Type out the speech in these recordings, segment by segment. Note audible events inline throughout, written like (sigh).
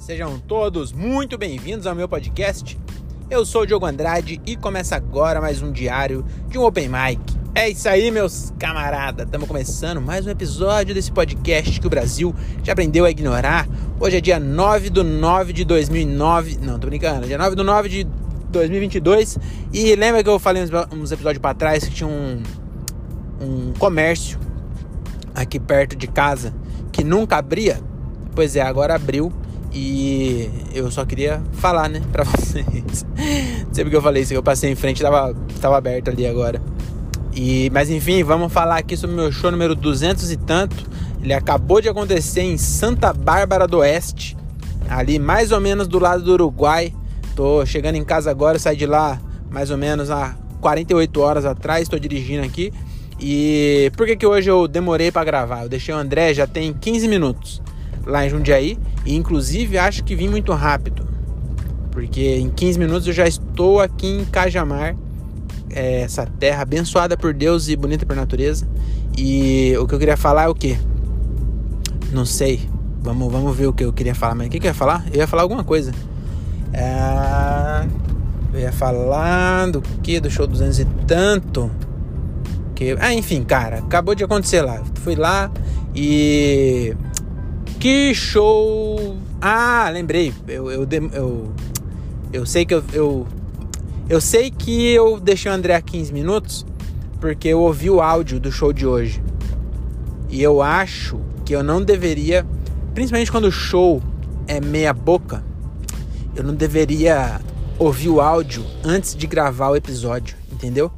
sejam todos muito bem-vindos ao meu podcast. Eu sou o Diogo Andrade e começa agora mais um diário de um Open Mic. É isso aí, meus camaradas, estamos começando mais um episódio desse podcast que o Brasil já aprendeu a ignorar. Hoje é dia 9 do 9 de 2009, não, tô brincando, dia 9 do 9 de 2022 e lembra que eu falei uns episódios para trás que tinha um, um comércio aqui perto de casa que nunca abria? Pois é, agora abriu e eu só queria falar, né, pra (laughs) vocês. Não sei porque eu falei isso, eu passei em frente, tava, tava aberto ali agora. E, mas enfim, vamos falar aqui sobre o meu show número 200 e tanto. Ele acabou de acontecer em Santa Bárbara do Oeste, ali mais ou menos do lado do Uruguai. Tô chegando em casa agora, saí de lá mais ou menos há 48 horas atrás, estou dirigindo aqui. E por que, que hoje eu demorei para gravar? Eu deixei o André já tem 15 minutos lá em Jundiaí e inclusive acho que vim muito rápido, porque em 15 minutos eu já estou aqui em Cajamar, é, essa terra abençoada por Deus e bonita por natureza. E o que eu queria falar é o que? Não sei. Vamos, vamos ver o que eu queria falar. Mas o que, que eu ia falar? Eu ia falar alguma coisa. É... Eu ia falar do que? Do show 200 e tanto. Que... Ah, enfim, cara, acabou de acontecer lá. Fui lá e que show! Ah, lembrei. Eu, eu, eu, eu sei que eu, eu, eu sei que eu deixei o André 15 minutos porque eu ouvi o áudio do show de hoje. E eu acho que eu não deveria, principalmente quando o show é meia boca, eu não deveria ouvir o áudio antes de gravar o episódio, entendeu?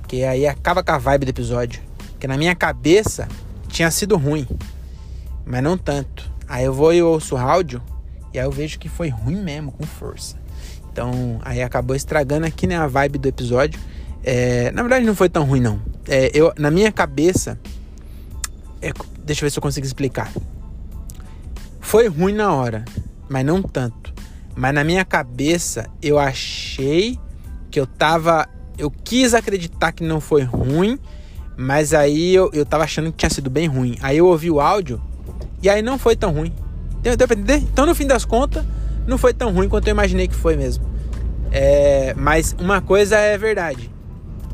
Porque aí acaba com a vibe do episódio. Porque na minha cabeça tinha sido ruim mas não tanto. Aí eu vou e ouço o áudio e aí eu vejo que foi ruim mesmo, com força. Então aí acabou estragando aqui né, a vibe do episódio. É, na verdade não foi tão ruim não. É, eu, na minha cabeça, é, deixa eu ver se eu consigo explicar. Foi ruim na hora, mas não tanto. Mas na minha cabeça eu achei que eu tava. Eu quis acreditar que não foi ruim, mas aí eu, eu tava achando que tinha sido bem ruim. Aí eu ouvi o áudio e aí não foi tão ruim. Então, no fim das contas, não foi tão ruim quanto eu imaginei que foi mesmo. É, mas uma coisa é verdade.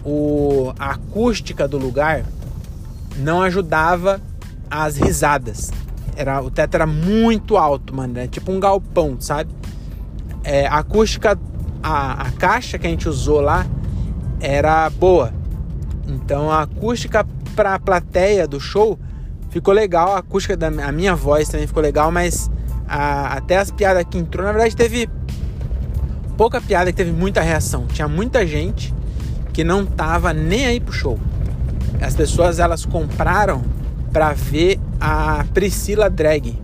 O, a acústica do lugar não ajudava as risadas. Era, o teto era muito alto, mano. Era tipo um galpão, sabe? É, a acústica, a, a caixa que a gente usou lá era boa. Então a acústica para a plateia do show ficou legal, a acústica da a minha voz também ficou legal, mas a, até as piadas que entrou, na verdade teve pouca piada que teve muita reação. Tinha muita gente que não tava nem aí pro show. As pessoas elas compraram para ver a Priscila Drag.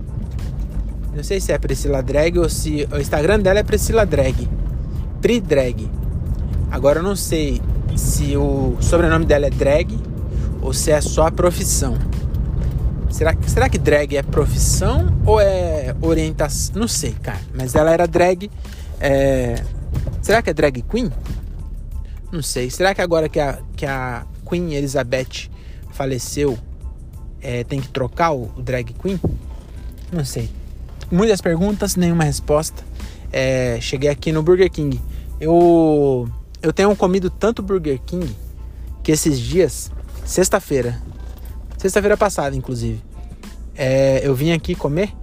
Não sei se é Priscila Drag ou se o Instagram dela é Priscila Drag. Pri Drag. Agora eu não sei se o sobrenome dela é Drag ou se é só a profissão. Será, será que drag é profissão ou é orientação? Não sei, cara. Mas ela era drag. É... Será que é drag queen? Não sei. Será que agora que a, que a Queen Elizabeth faleceu, é, tem que trocar o, o, drag queen? Não sei. Muitas perguntas, nenhuma resposta. É, cheguei aqui no Burger King. Eu, eu tenho comido tanto Burger King que esses dias, sexta-feira, Sexta-feira passada, inclusive. É, eu vim aqui comer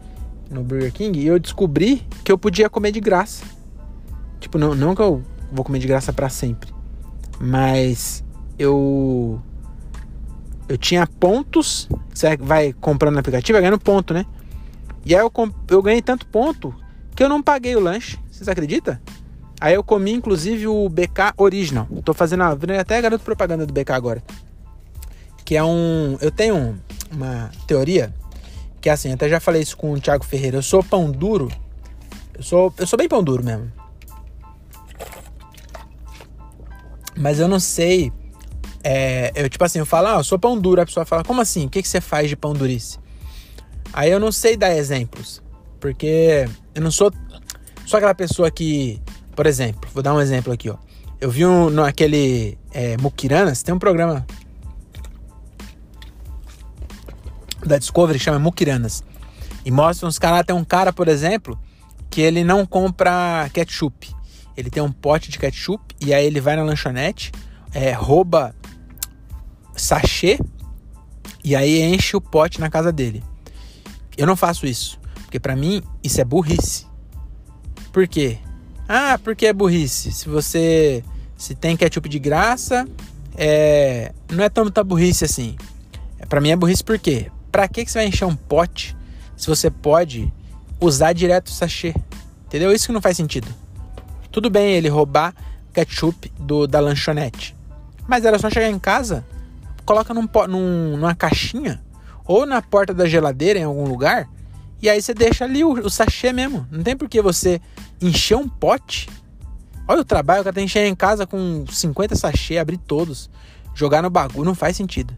no Burger King e eu descobri que eu podia comer de graça. Tipo, não, não que eu vou comer de graça para sempre. Mas eu. Eu tinha pontos. Você vai comprando no aplicativo, vai ganhando ponto, né? E aí eu, eu ganhei tanto ponto que eu não paguei o lanche. Vocês acreditam? Aí eu comi, inclusive, o BK Original. Tô fazendo a, até garoto propaganda do BK agora que é um. Eu tenho uma teoria que é assim, até já falei isso com o Thiago Ferreira. Eu sou pão duro. Eu sou, eu sou bem pão duro mesmo. Mas eu não sei. É, eu, tipo assim, eu falo, ah, eu sou pão duro. A pessoa fala, como assim? O que, que você faz de pão durice? Aí eu não sei dar exemplos. Porque eu não sou. Sou aquela pessoa que. Por exemplo, vou dar um exemplo aqui, ó. Eu vi um, no aquele é, Mukiranas, tem um programa da Discovery chama Mukiranas. E mostra uns caras, tem um cara, por exemplo, que ele não compra ketchup. Ele tem um pote de ketchup e aí ele vai na lanchonete, é, rouba sachê e aí enche o pote na casa dele. Eu não faço isso, porque para mim isso é burrice. Por quê? Ah, porque é burrice. Se você se tem ketchup de graça, é, não é tanta burrice assim. Para mim é burrice por quê? Pra que, que você vai encher um pote se você pode usar direto o sachê? Entendeu? Isso que não faz sentido. Tudo bem ele roubar ketchup do, da lanchonete. Mas era só chegar em casa, coloca num, num, numa caixinha ou na porta da geladeira em algum lugar e aí você deixa ali o, o sachê mesmo. Não tem por que você encher um pote. Olha o trabalho que tenho encher em casa com 50 sachê, abrir todos, jogar no bagulho, não faz sentido.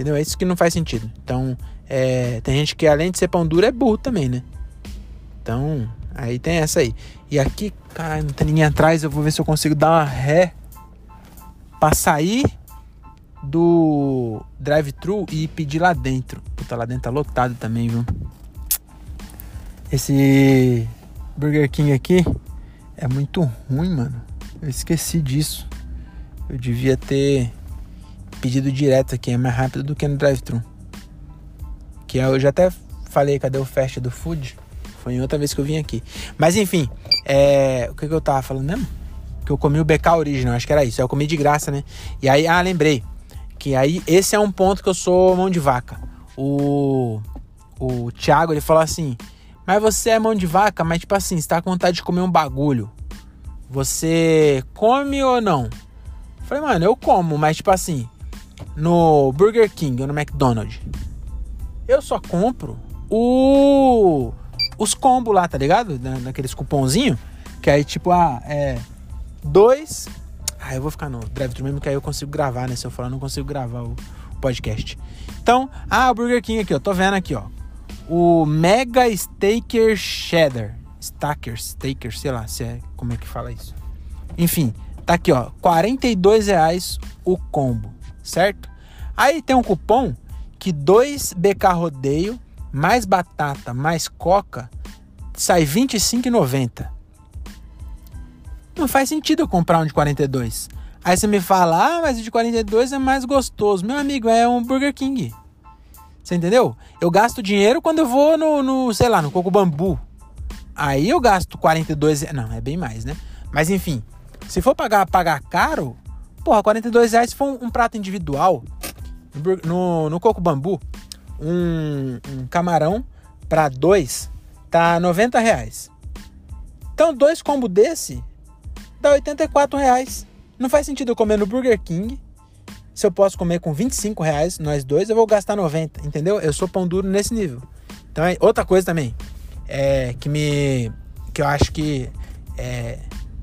Entendeu? É isso que não faz sentido. Então, é, tem gente que além de ser pão duro é burro também, né? Então, aí tem essa aí. E aqui, cara, não tem ninguém atrás, eu vou ver se eu consigo dar uma ré pra sair do drive-thru e pedir lá dentro. Puta, lá dentro tá lotado também, viu? Esse Burger King aqui é muito ruim, mano. Eu esqueci disso. Eu devia ter pedido direto aqui, é mais rápido do que no drive-thru. Que eu já até falei, cadê o fast do food? Foi em outra vez que eu vim aqui. Mas enfim, é... o que, que eu tava falando mesmo? Que eu comi o BK original, acho que era isso. Eu comi de graça, né? E aí, ah, lembrei. Que aí, esse é um ponto que eu sou mão de vaca. O, o Thiago, ele falou assim: Mas você é mão de vaca, mas tipo assim, você tá com vontade de comer um bagulho. Você come ou não? Eu falei, mano, eu como, mas tipo assim, no Burger King ou no McDonald's, eu só compro o os combos lá, tá ligado? Na, naqueles cupomzinho. Que aí, tipo, ah, é. Dois. Ah, eu vou ficar no drive-thru mesmo, que aí eu consigo gravar, né? Se eu falar, eu não consigo gravar o podcast. Então, ah, o Burger King aqui, ó. Tô vendo aqui, ó. O Mega Staker Cheddar. Stacker, Staker, sei lá se é, como é que fala isso. Enfim, tá aqui, ó. 42 reais o combo, certo? Aí tem um cupom que dois BK Rodeio mais batata, mais coca, sai R$ 25,90. Não faz sentido eu comprar um de 42. Aí você me fala, ah, mas o de 42 é mais gostoso. Meu amigo, é um Burger King. Você entendeu? Eu gasto dinheiro quando eu vou no, no sei lá, no Coco Bambu. Aí eu gasto 42, não, é bem mais, né? Mas enfim, se for pagar, pagar caro, porra, 42 reais for um, um prato individual no, no, Coco Bambu, um, um camarão para dois tá 90 reais. Então, dois combos desse dá 84 reais. Não faz sentido eu comer no Burger King. Se eu posso comer com 25 reais, nós dois, eu vou gastar 90, entendeu? Eu sou pão duro nesse nível. Então, é outra coisa também, é que me. que eu acho que. É,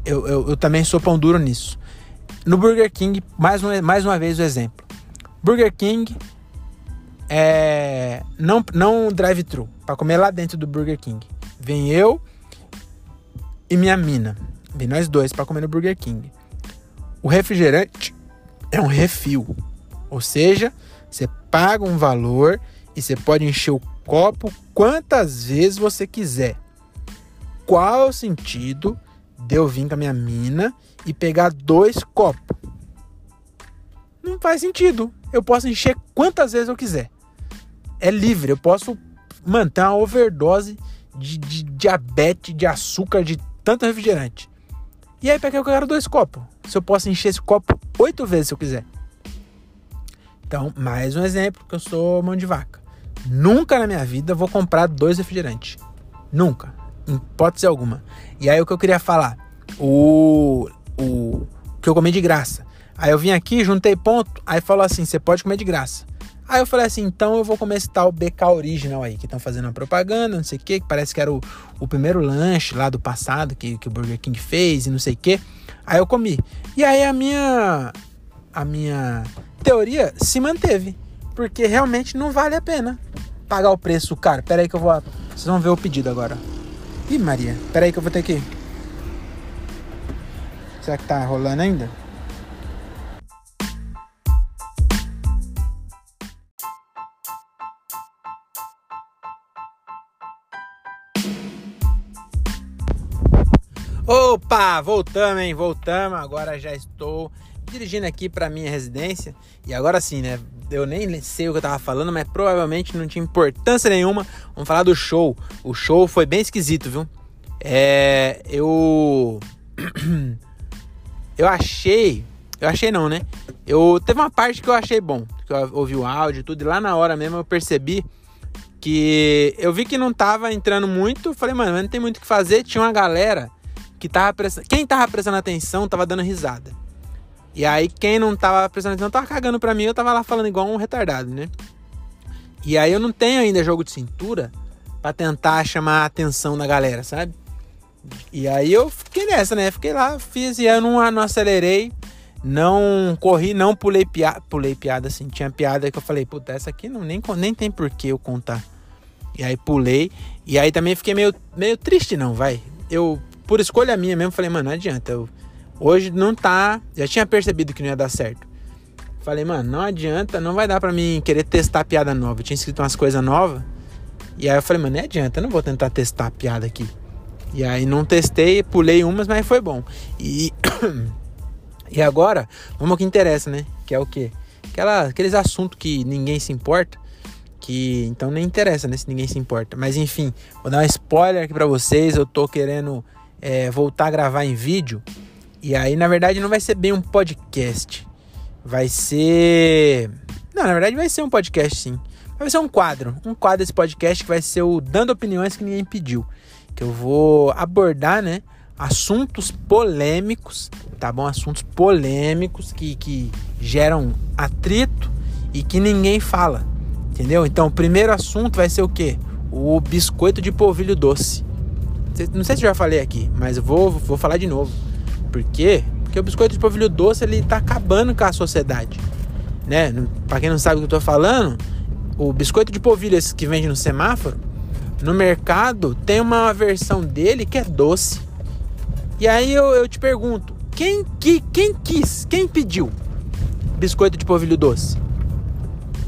eu, eu, eu também sou pão duro nisso. No Burger King, mais, um, mais uma vez o exemplo. Burger King, é, não, não drive-thru, para comer lá dentro do Burger King. Vem eu e minha mina. Vem nós dois para comer no Burger King. O refrigerante é um refil. Ou seja, você paga um valor e você pode encher o copo quantas vezes você quiser. Qual o sentido de eu vir com a minha mina e pegar dois copos? Não faz sentido. Eu posso encher quantas vezes eu quiser é livre. Eu posso manter uma overdose de, de diabetes, de açúcar, de tanto refrigerante. E aí, para que eu quero dois copos? Se eu posso encher esse copo oito vezes se eu quiser. Então, mais um exemplo que eu sou mão de vaca. Nunca na minha vida vou comprar dois refrigerantes. Nunca. Hipótese alguma. E aí o que eu queria falar? O, o que eu comi de graça. Aí eu vim aqui, juntei ponto, aí falou assim: você pode comer de graça. Aí eu falei assim, então eu vou comer esse tal BK Original aí, que estão fazendo uma propaganda, não sei o que, que parece que era o, o primeiro lanche lá do passado que, que o Burger King fez e não sei o que. Aí eu comi. E aí a minha, a minha teoria se manteve, porque realmente não vale a pena pagar o preço cara. Pera aí que eu vou... Vocês vão ver o pedido agora. Ih, Maria, pera aí que eu vou ter que... Será que tá rolando ainda? Opa, voltamos, hein? Voltamos. Agora já estou dirigindo aqui para minha residência. E agora sim, né? Eu nem sei o que eu tava falando, mas provavelmente não tinha importância nenhuma. Vamos falar do show. O show foi bem esquisito, viu? É. Eu. (clears throat) eu achei. Eu achei não, né? Eu teve uma parte que eu achei bom, que eu ouvi o áudio tudo, e lá na hora mesmo eu percebi que eu vi que não tava entrando muito, falei, mano, não tem muito o que fazer, tinha uma galera que tava prestando, quem tava prestando atenção tava dando risada. E aí quem não tava prestando atenção tava cagando pra mim, eu tava lá falando igual um retardado, né? E aí eu não tenho ainda jogo de cintura para tentar chamar a atenção da galera, sabe? E aí eu fiquei nessa, né? Fiquei lá, fiz e aí eu não, não acelerei, não corri, não pulei piada, pulei piada assim, tinha piada que eu falei, puta, essa aqui não nem, nem tem por que eu contar. E aí pulei, e aí também fiquei meio, meio triste não, vai. Eu por escolha minha mesmo, falei, mano, não adianta. Eu, hoje não tá. Já tinha percebido que não ia dar certo. Falei, mano, não adianta, não vai dar pra mim querer testar piada nova. Eu tinha escrito umas coisas novas. E aí eu falei, mano, não adianta, eu não vou tentar testar piada aqui. E aí não testei, pulei umas, mas foi bom. E, (coughs) e agora, vamos ao que interessa, né? Que é o quê? Aquela, aqueles assuntos que ninguém se importa. Que então nem interessa, né? Se ninguém se importa. Mas enfim, vou dar um spoiler aqui pra vocês. Eu tô querendo é, voltar a gravar em vídeo. E aí, na verdade, não vai ser bem um podcast. Vai ser. Não, na verdade, vai ser um podcast sim. Vai ser um quadro. Um quadro desse podcast que vai ser o Dando Opiniões que Ninguém Pediu. Que eu vou abordar, né? Assuntos polêmicos, tá bom? Assuntos polêmicos que, que geram atrito e que ninguém fala. Entendeu? Então, o primeiro assunto vai ser o quê? O biscoito de polvilho doce. Não sei se eu já falei aqui, mas vou, vou falar de novo. Por quê? Porque o biscoito de polvilho doce ele tá acabando com a sociedade. Né? Para quem não sabe o que eu tô falando, o biscoito de polvilho que vende no semáforo, no mercado tem uma versão dele que é doce. E aí eu, eu te pergunto, quem, que, quem quis, quem pediu biscoito de polvilho doce?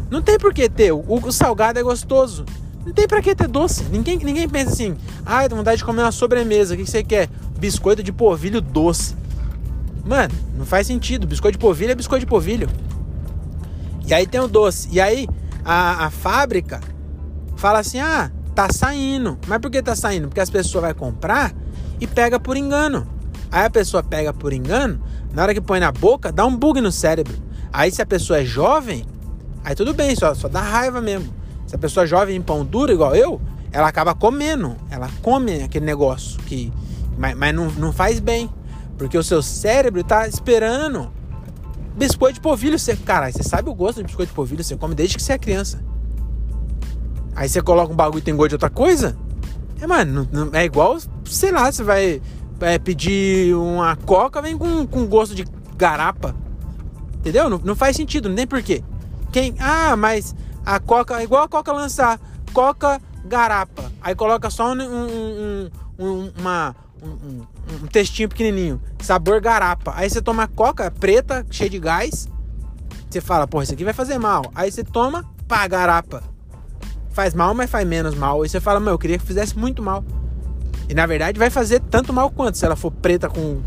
Não tem por que ter. O, o salgado é gostoso. Não tem pra que ter doce. Ninguém, ninguém pensa assim, ah, tô vontade de comer uma sobremesa. O que, que você quer? Biscoito de polvilho doce. Mano, não faz sentido. Biscoito de polvilho é biscoito de polvilho. E aí tem o doce. E aí a, a fábrica fala assim: ah, tá saindo. Mas por que tá saindo? Porque as pessoas vão comprar e pega por engano. Aí a pessoa pega por engano, na hora que põe na boca, dá um bug no cérebro. Aí se a pessoa é jovem, aí tudo bem, só, só dá raiva mesmo. Se a pessoa jovem em pão duro, igual eu, ela acaba comendo. Ela come aquele negócio que. Mas, mas não, não faz bem. Porque o seu cérebro tá esperando. Biscoito de polvilho, você. Cara, você sabe o gosto de biscoito de polvilho, você come desde que você é criança. Aí você coloca um bagulho e tem gosto de outra coisa? É, mano, não, é igual, sei lá, você vai é, pedir uma coca, vem com, com gosto de garapa. Entendeu? Não, não faz sentido, nem porquê. Quem. Ah, mas a Coca, igual a Coca lançar, Coca Garapa. Aí coloca só um, um, um, uma, um, um textinho pequenininho, sabor garapa. Aí você toma Coca preta, cheia de gás. Você fala, porra, isso aqui vai fazer mal. Aí você toma, pá, garapa. Faz mal, mas faz menos mal. Aí você fala, meu, eu queria que fizesse muito mal. E na verdade vai fazer tanto mal quanto se ela for preta com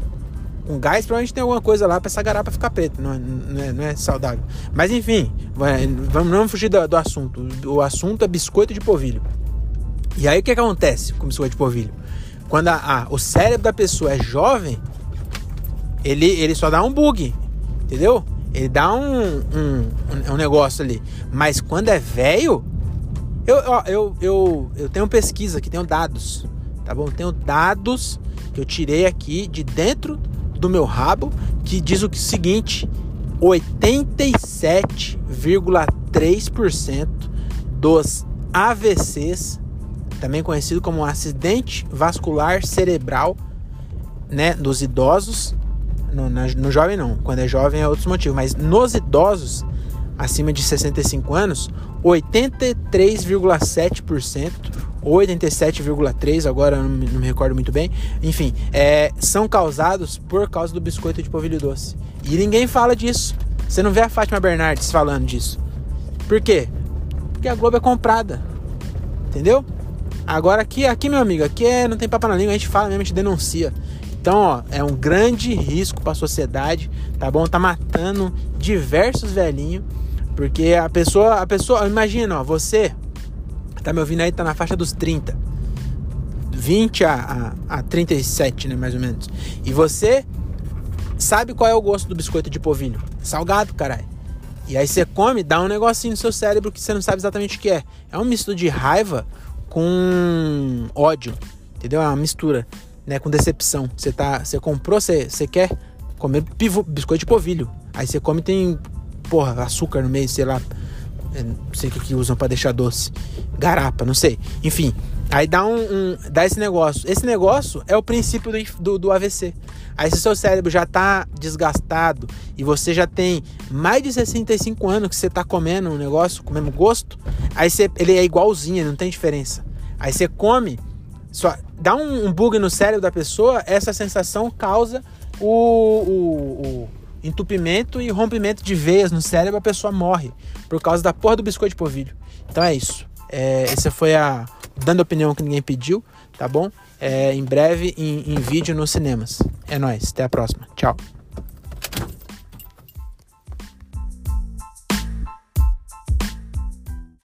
com gás, provavelmente tem alguma coisa lá para essa garapa ficar preta, não é, não é, não é saudável. Mas enfim, vamos não fugir do, do, assunto. O assunto é biscoito de polvilho. E aí o que, que acontece com biscoito de polvilho? Quando a, a, o cérebro da pessoa é jovem, ele, ele só dá um bug, entendeu? Ele dá um, um, um negócio ali. Mas quando é velho, eu, eu, eu, eu tenho pesquisa aqui, tenho dados, tá bom? Tenho dados que eu tirei aqui de dentro do meu rabo que diz o seguinte: 87,3% dos AVCs, também conhecido como acidente vascular cerebral, né, dos idosos, no, no jovem não, quando é jovem é outros motivos, mas nos idosos acima de 65 anos, 83,7% ou 87,3%, agora não não me, recordo muito bem. Enfim, é, são causados por causa do biscoito de polvilho doce. E ninguém fala disso. Você não vê a Fátima Bernardes falando disso. Por quê? Porque a Globo é comprada. Entendeu? Agora aqui, aqui meu amigo, aqui é, não tem papo na língua, a gente fala mesmo, a gente denuncia. Então, ó, é um grande risco para a sociedade, tá bom? Tá matando diversos velhinhos, porque a pessoa, a pessoa, imagina, ó, você tá me ouvindo aí, tá na faixa dos 30, 20 a, a, a 37, né, mais ou menos. E você sabe qual é o gosto do biscoito de polvilho? Salgado, caralho. E aí você come, dá um negocinho no seu cérebro que você não sabe exatamente o que é. É um misto de raiva com ódio, entendeu? É uma mistura né, com decepção. Você tá, você comprou, você, você quer comer pivo, biscoito de polvilho. Aí você come tem, porra, açúcar no meio, sei lá, é, não sei o que, que usam para deixar doce. Garapa, não sei. Enfim, aí dá um, um, dá esse negócio. Esse negócio é o princípio do, do, do AVC. Aí se seu cérebro já tá desgastado e você já tem mais de 65 anos que você tá comendo um negócio, comendo gosto, aí você, ele é igualzinho, não tem diferença. Aí você come, só dá um, um, bug no cérebro da pessoa, essa sensação causa o, o, o, entupimento e rompimento de veias no cérebro, a pessoa morre por causa da porra do biscoito de polvilho. Então é isso. É, essa foi a dando opinião que ninguém pediu, tá bom? É, em breve em, em vídeo nos cinemas. É nóis, até a próxima. Tchau.